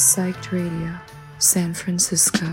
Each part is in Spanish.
Psyched Radio, San Francisco.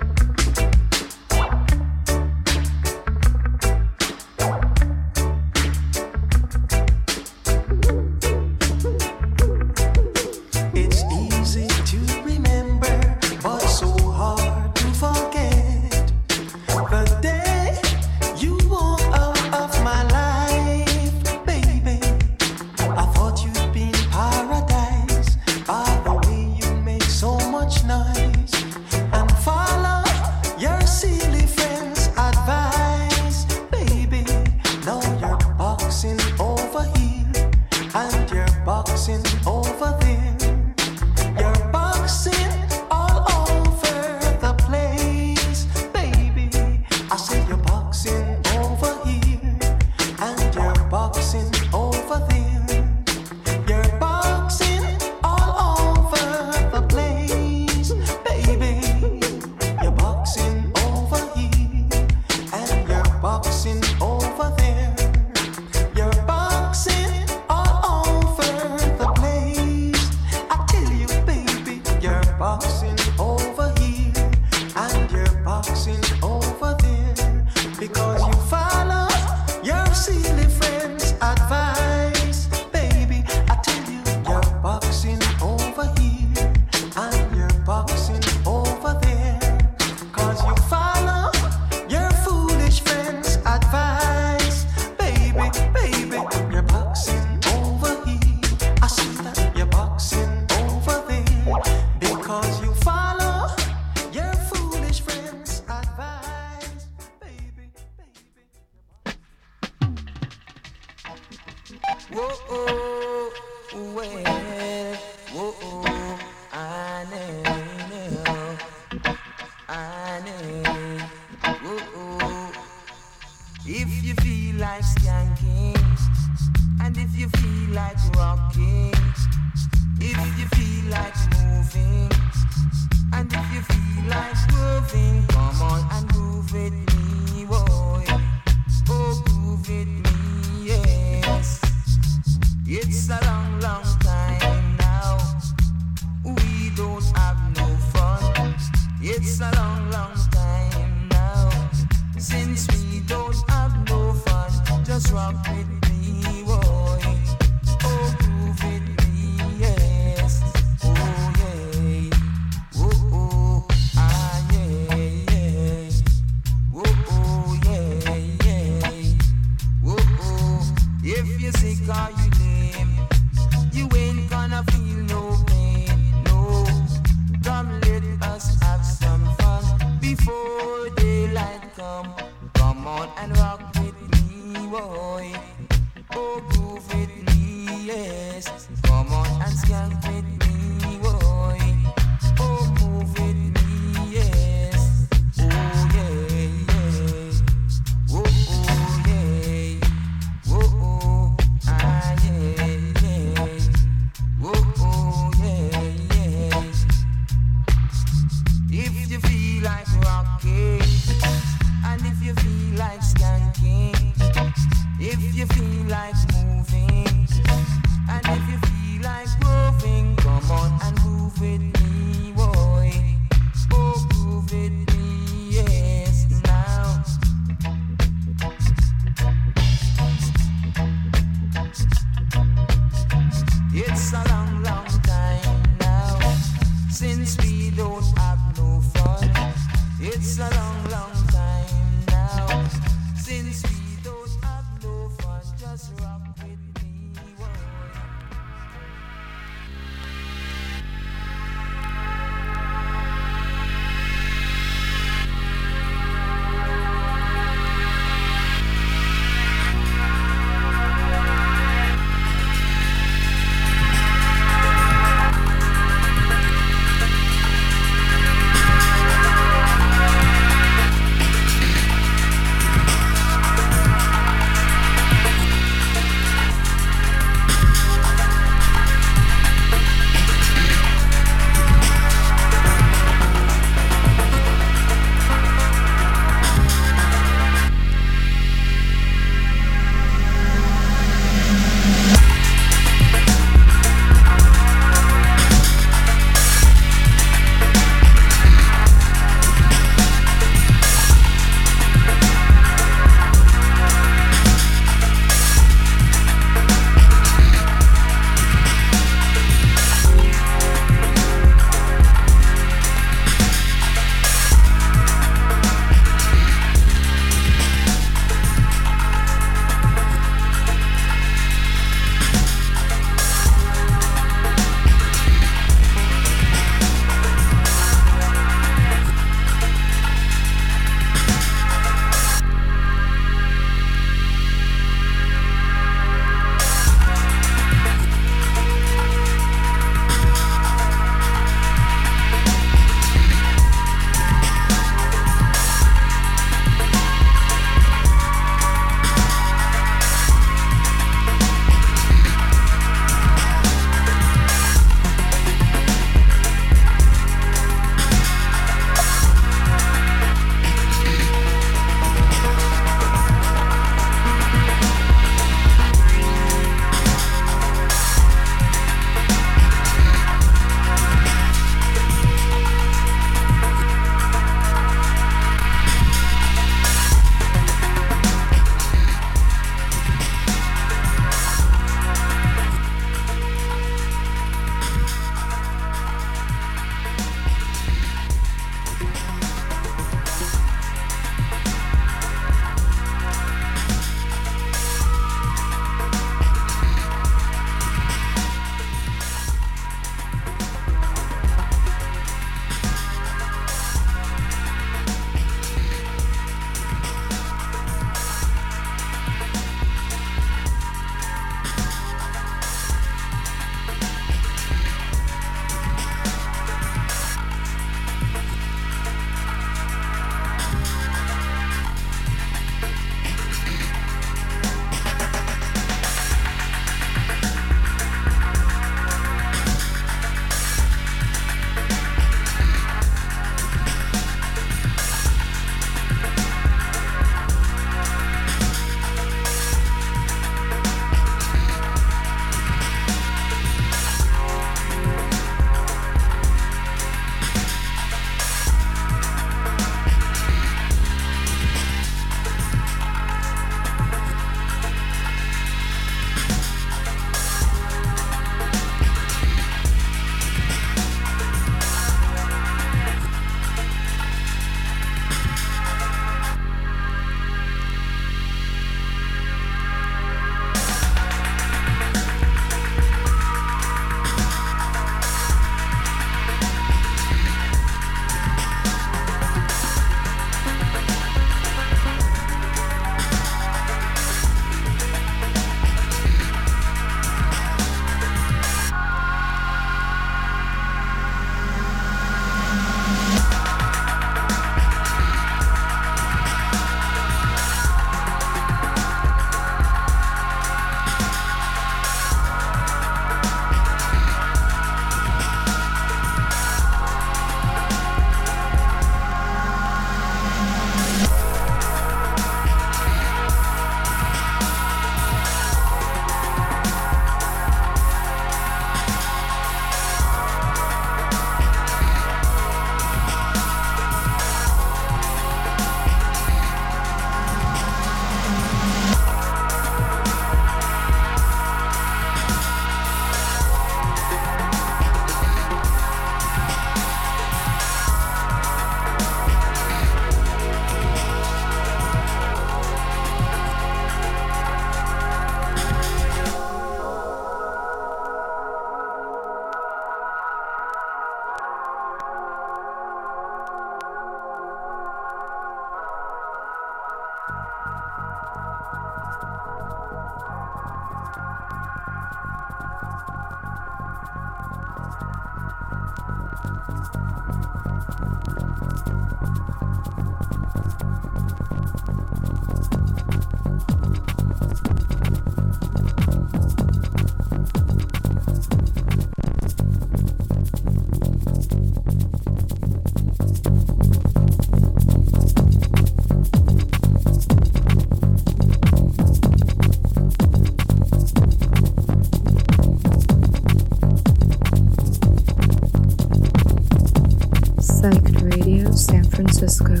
Francisco,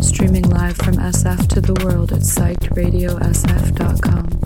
streaming live from SF to the world at psychedradiosf.com.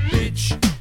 bitch.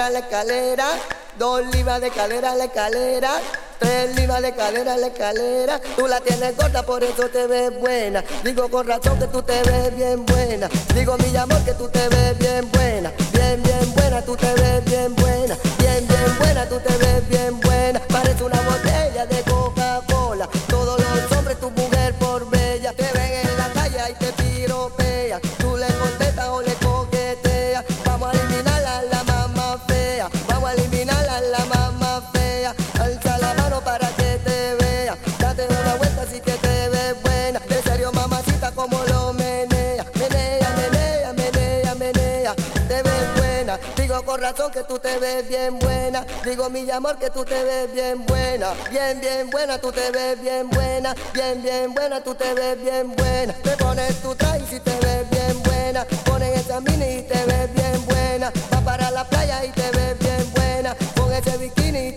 cadera, la escalera, dos libras de cadera, la escalera. Tres libras de cadera, la escalera. Tú la tienes corta, por eso te ves buena. Digo con razón que tú te ves bien buena. Digo mi amor que tú te ves bien buena. Bien, bien buena, tú te ves bien buena. Bien, bien buena, tú te ves bien buena. Parece una botella tú te ves bien buena. Digo, mi amor, que tú te ves bien buena. Bien, bien buena, tú te ves bien buena. Bien, bien buena, tú te ves bien buena. Te pones tu traje y te ves bien buena. Pones esa mini y te ves bien buena. Va para la playa y te ves bien buena. Con ese bikini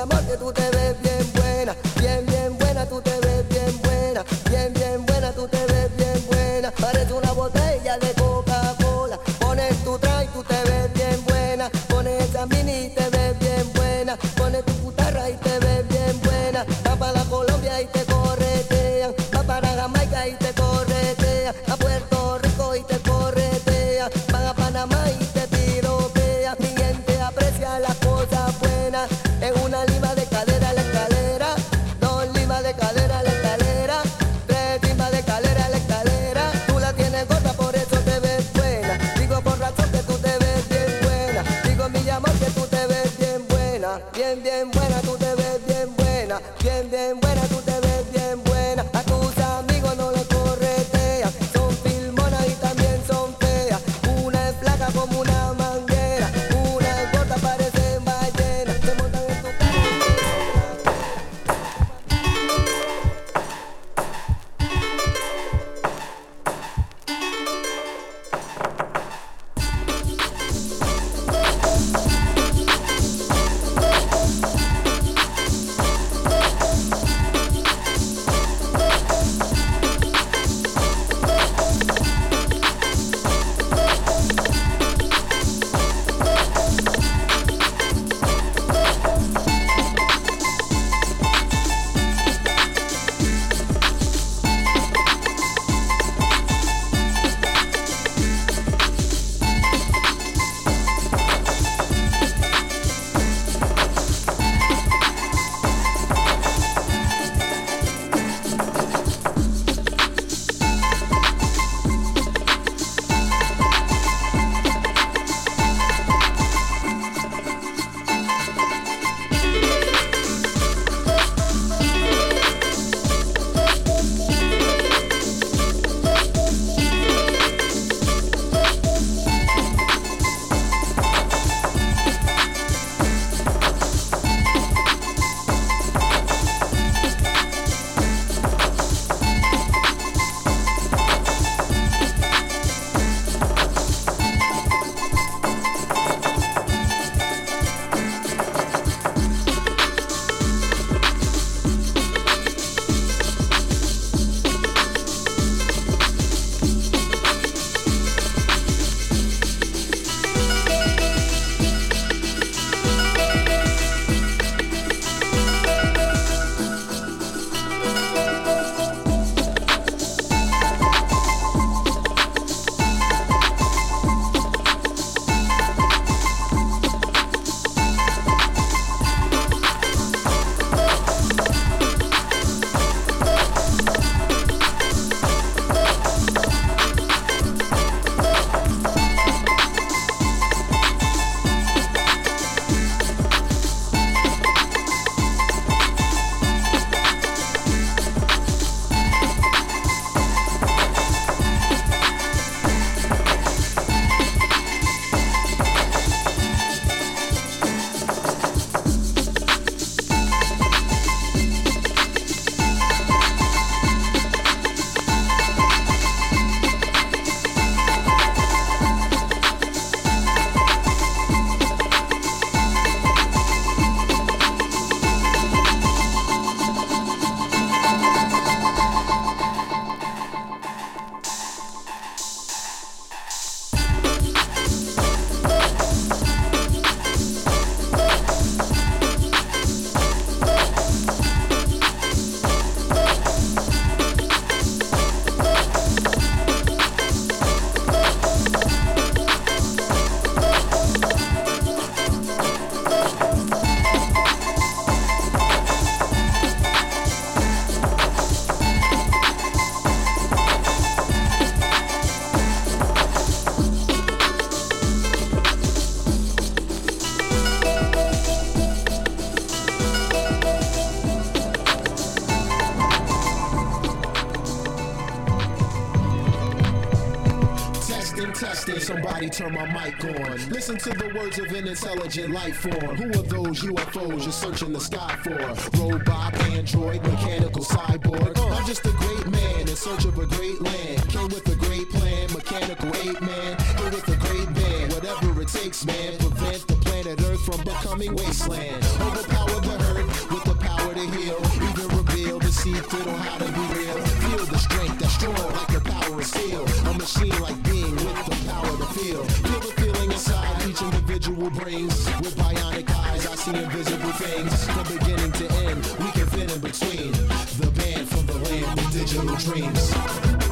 a must do somebody turn my mic on. Listen to the words of an intelligent life form. Who are those UFOs you're searching the sky for? Robot, android, mechanical cyborg. I'm just a great man in search of a great land. Came with a great plan, mechanical ape man. Here with a great band, whatever it takes, man. Prevent the planet Earth from becoming wasteland. Overpower the hurt with the power to heal. Even reveal the secret on how to be real. Feel the strength that's strong like the power of steel. A machine like being with the feel. Feel the feeling inside each individual brings. With bionic eyes, I see invisible things. From beginning to end, we can fit in between. The band from the land with digital dreams.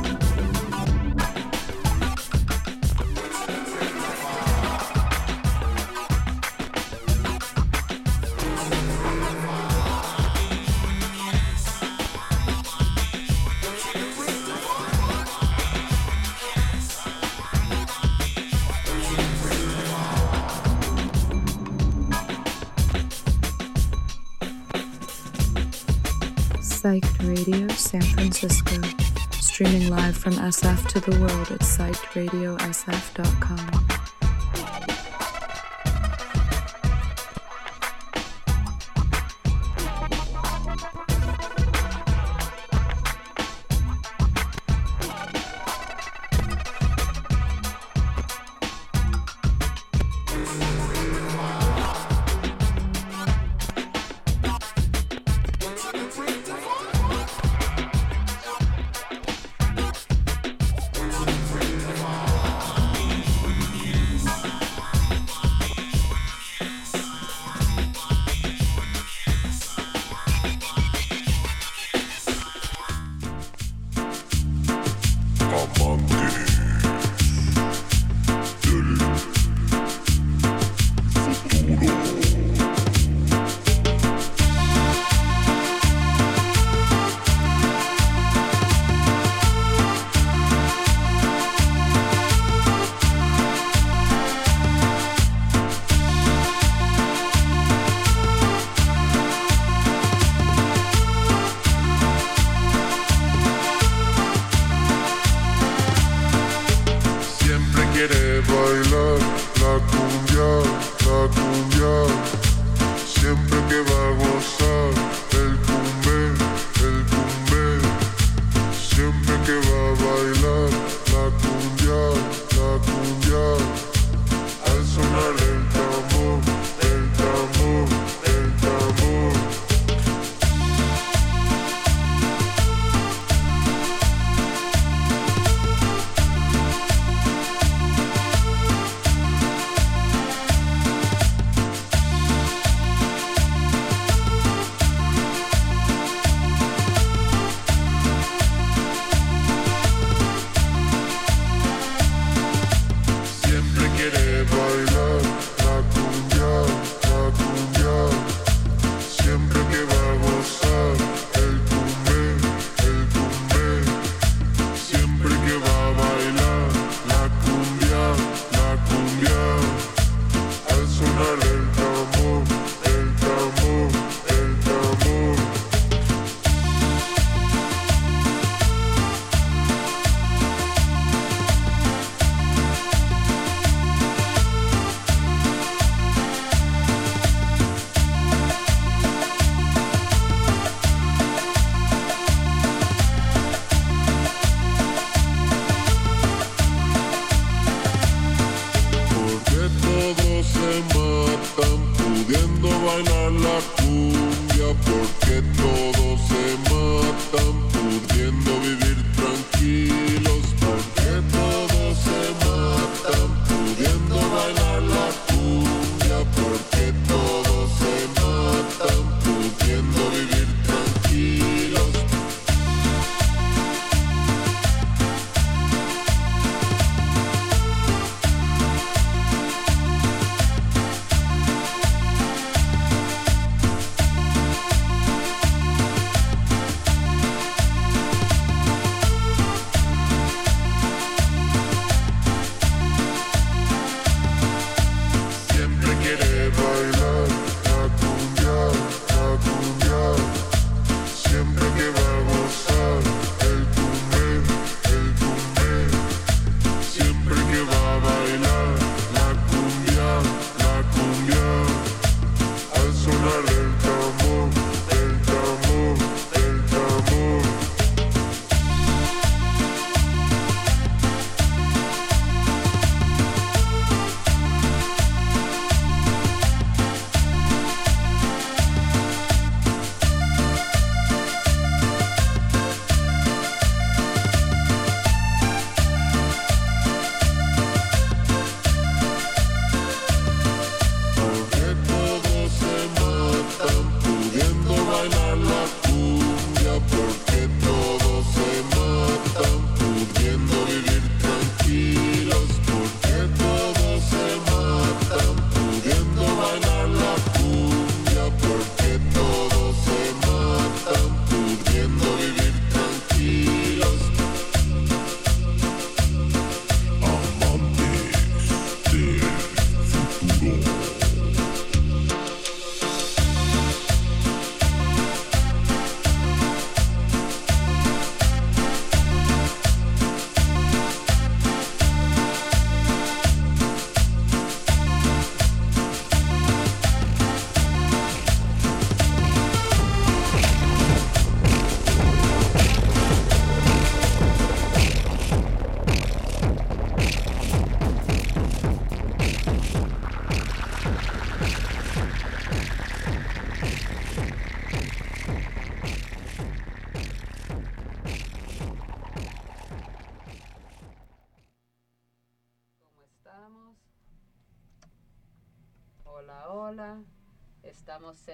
From SF to the world at psychedradiosf.com.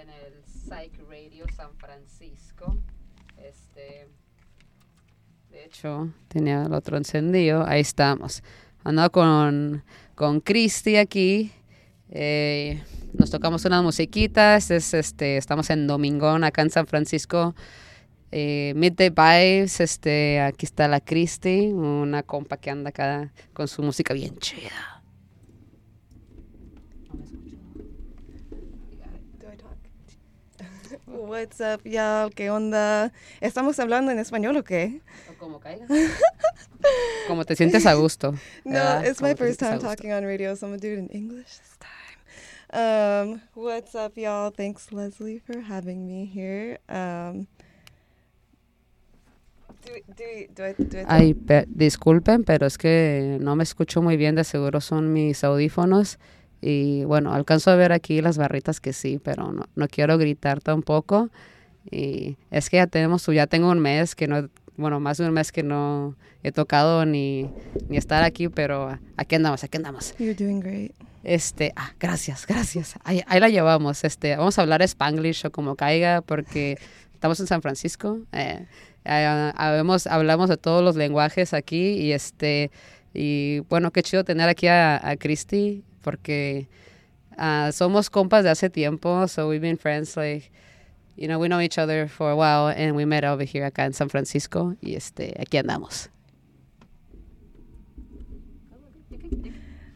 en el Psych Radio San Francisco. Este, de hecho, tenía el otro encendido. Ahí estamos. Ando con, con Cristi aquí. Eh, nos tocamos unas musiquitas. Es, este, estamos en Domingón, acá en San Francisco. Eh, Midday Vibes. Este, aquí está la Cristi, una compa que anda acá con su música bien chida. What's up, y'all? ¿Qué onda? ¿Estamos hablando en español o qué? O como caiga. como te sientes a gusto. No, ¿verdad? it's my first a time talking on radio, so I'm gonna do it in English this time. Um, what's up, y'all? Thanks, Leslie, for having me here. Um, do, do, do I, do I Ay, pe- disculpen, pero es que no me escucho muy bien, de seguro son mis audífonos. Y bueno, alcanzo a ver aquí las barritas que sí, pero no, no quiero gritar tampoco. Y es que ya tenemos, ya tengo un mes que no, bueno, más de un mes que no he tocado ni, ni estar aquí, pero aquí andamos, aquí andamos. You're doing great. Este, ah, gracias, gracias. Ahí, ahí la llevamos. Este, vamos a hablar Spanglish o como caiga, porque estamos en San Francisco. Eh, eh, habemos- hablamos de todos los lenguajes aquí y este, y bueno, qué chido tener aquí a, a Christy, porque ah, somos compas de hace tiempo, so we've been friends like. You know, we know each other for a while and we met over here acá en San Francisco y este, aquí andamos.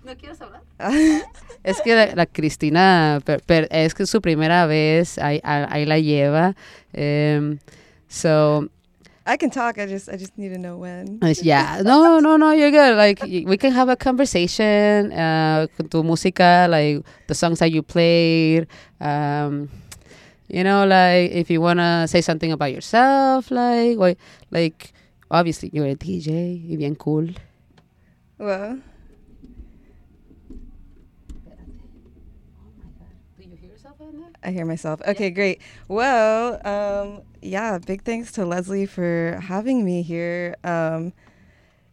¿No quieres hablar? Es que la, la Cristina, per- per- es que es su primera vez, ahí, ahí la lleva. Em, so, I can talk. I just I just need to know when. yeah, no, no, no, you're good. Like, we can have a conversation uh, tu música, like the songs that you played. Um, you know, like if you want to say something about yourself, like, like, obviously you're a DJ, y bien cool. Well, Do you hear yourself in there? I hear myself. Okay, great. Well, um, yeah, big thanks to Leslie for having me here. Um,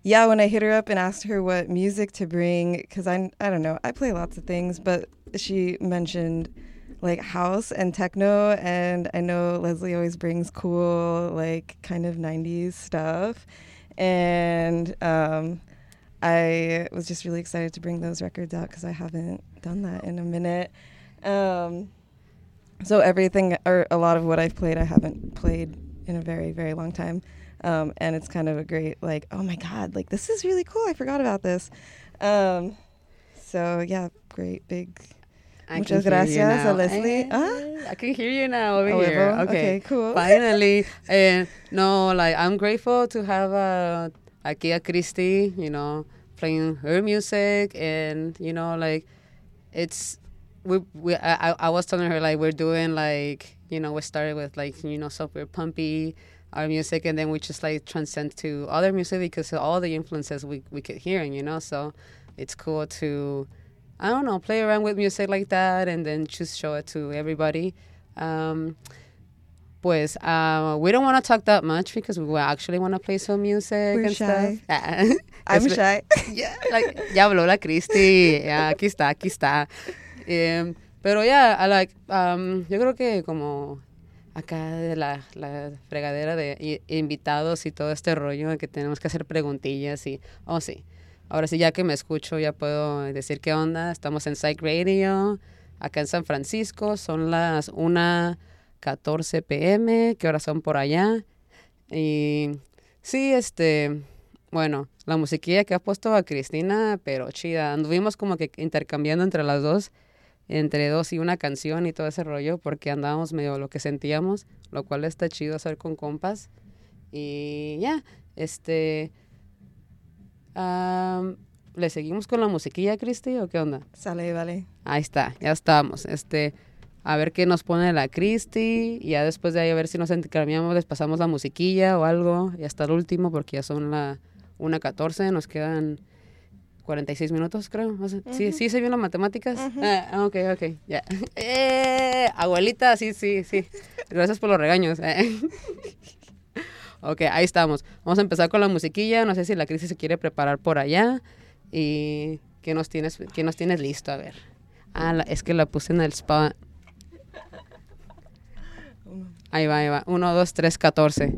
yeah, when I hit her up and asked her what music to bring, because I, I don't know, I play lots of things, but she mentioned like house and techno, and I know Leslie always brings cool, like kind of 90s stuff. And um, I was just really excited to bring those records out because I haven't done that in a minute. Um, so everything, or a lot of what I've played, I haven't played in a very, very long time. Um, and it's kind of a great, like, oh my God, like this is really cool. I forgot about this. Um, so yeah, great, big. I Muchas can hear you gracias. Leslie. Eh, Ah. I can hear you now over here. Okay. Okay, cool. Finally. and no, like I'm grateful to have uh, aquí a Christy, you know, playing her music and you know, like it's we we I, I- was telling her like we're doing like you know we started with like you know software pumpy our music and then we just like transcend to other music because of all the influences we we could hear and you know so it's cool to I don't know play around with music like that and then just show it to everybody um pues uh, we don't want to talk that much because we actually want to play some music We're and shy. stuff. I'm shy. ya, like, ya habló la Cristi, ya, aquí está, aquí está. Em, pero ya, I like, yo creo que como acá de la, la fregadera de invitados y todo este rollo que tenemos que hacer preguntillas y, oh sí, ahora sí ya que me escucho ya puedo decir qué onda, estamos en Psych Radio, acá en San Francisco, son las 1.14 pm, ¿qué horas son por allá? Y sí, este, bueno, la musiquilla que ha puesto a Cristina, pero chida. Anduvimos como que intercambiando entre las dos, entre dos y una canción y todo ese rollo, porque andábamos medio lo que sentíamos, lo cual está chido hacer con compas. Y ya, este... ¿Le seguimos con la musiquilla, Cristi, o qué onda? Sale, vale. Ahí está, ya estamos. Este, a ver qué nos pone la Cristi y ya después de ahí a ver si nos intercambiamos, les pasamos la musiquilla o algo y hasta el último porque ya son la 1.14, nos quedan 46 minutos creo. Sí, sí, se vio las matemáticas. Ah, ok, ok, ya. Eh, abuelita, sí, sí, sí. Gracias por los regaños. eh. ok, ahí estamos. Vamos a empezar con la musiquilla. No sé si la Cristi se quiere preparar por allá. ¿Y qué nos tienes, qué nos tienes listo? A ver. Ah, la- es que la puse en el spot. Ahí va, ahí va. 1, 2, 3, 14.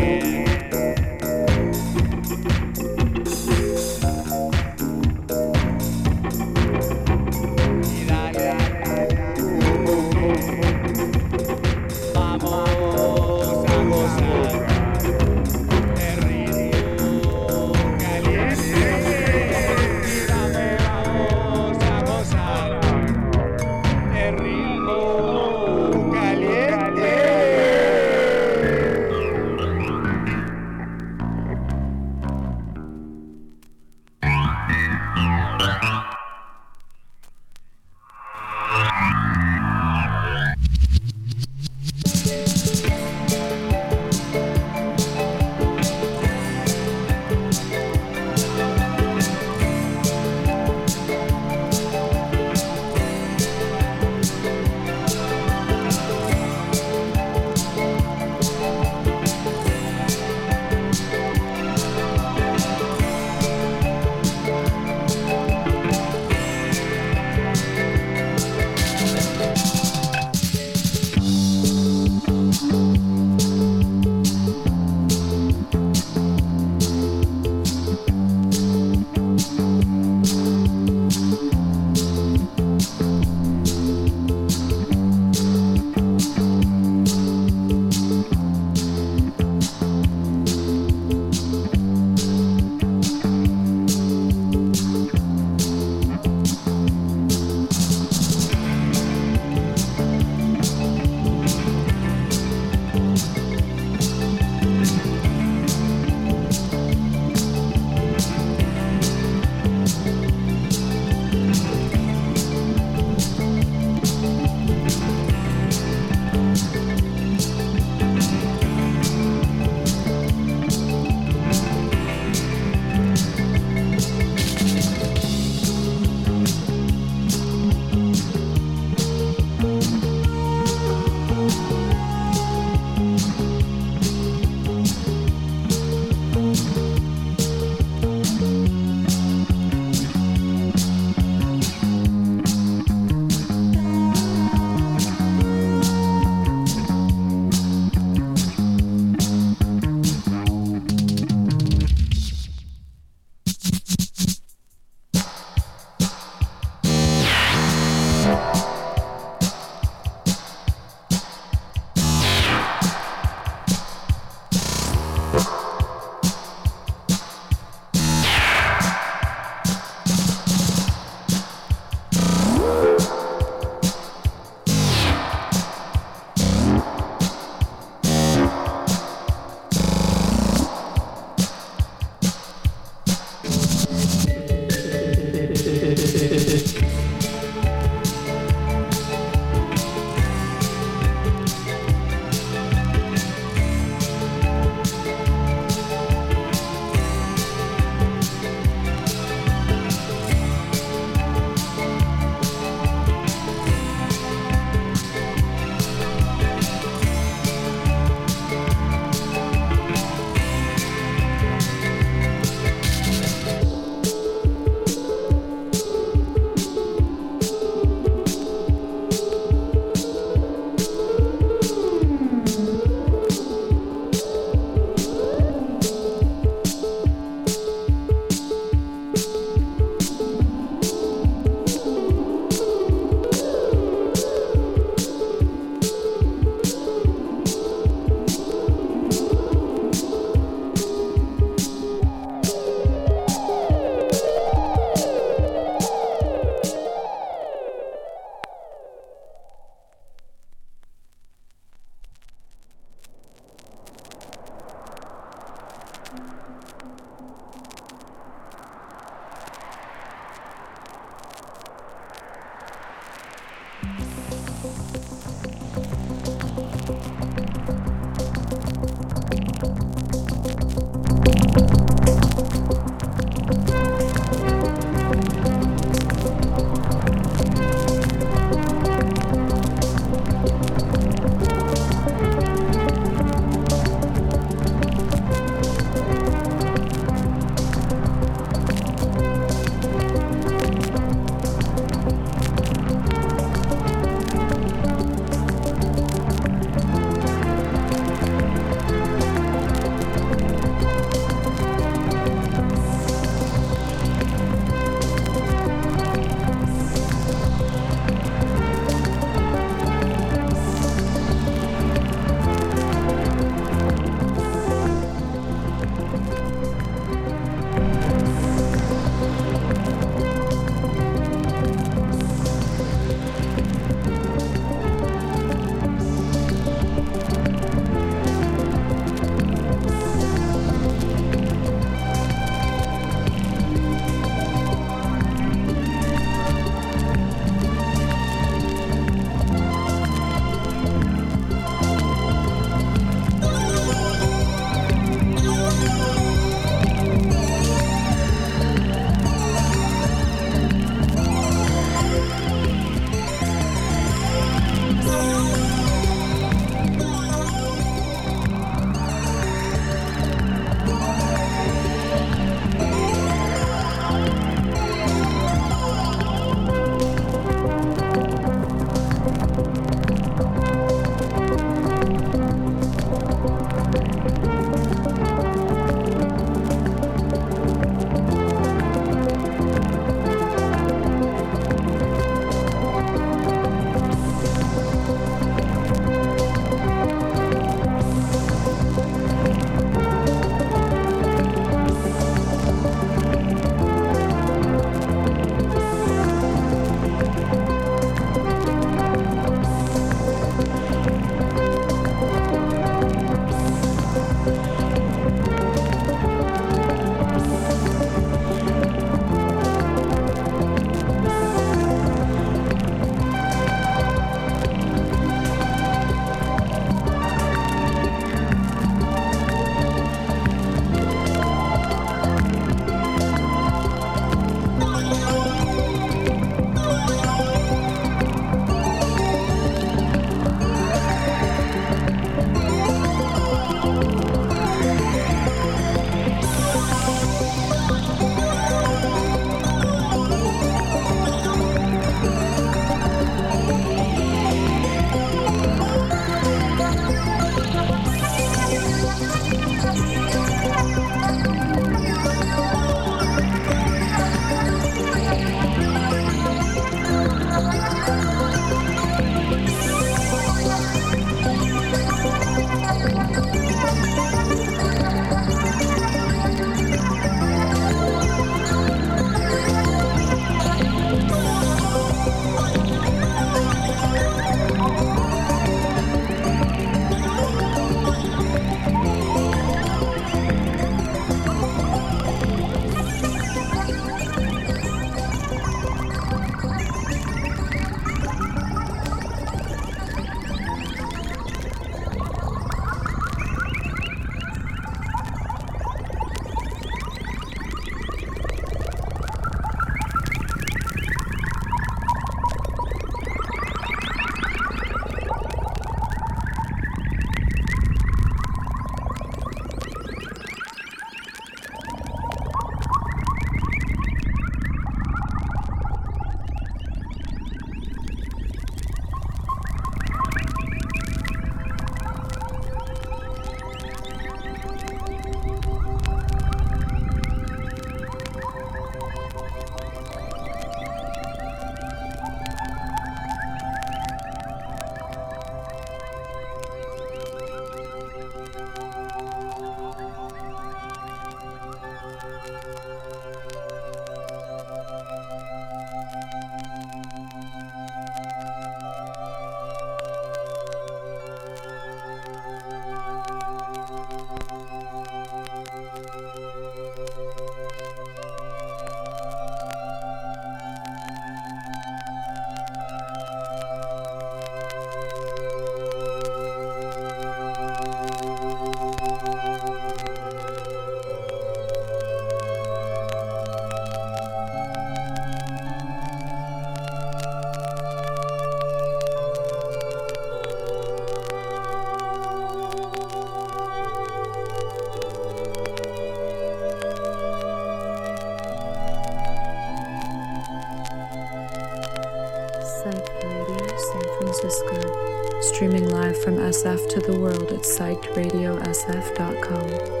From SF to the world at psychedradiosf.com.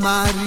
Ma-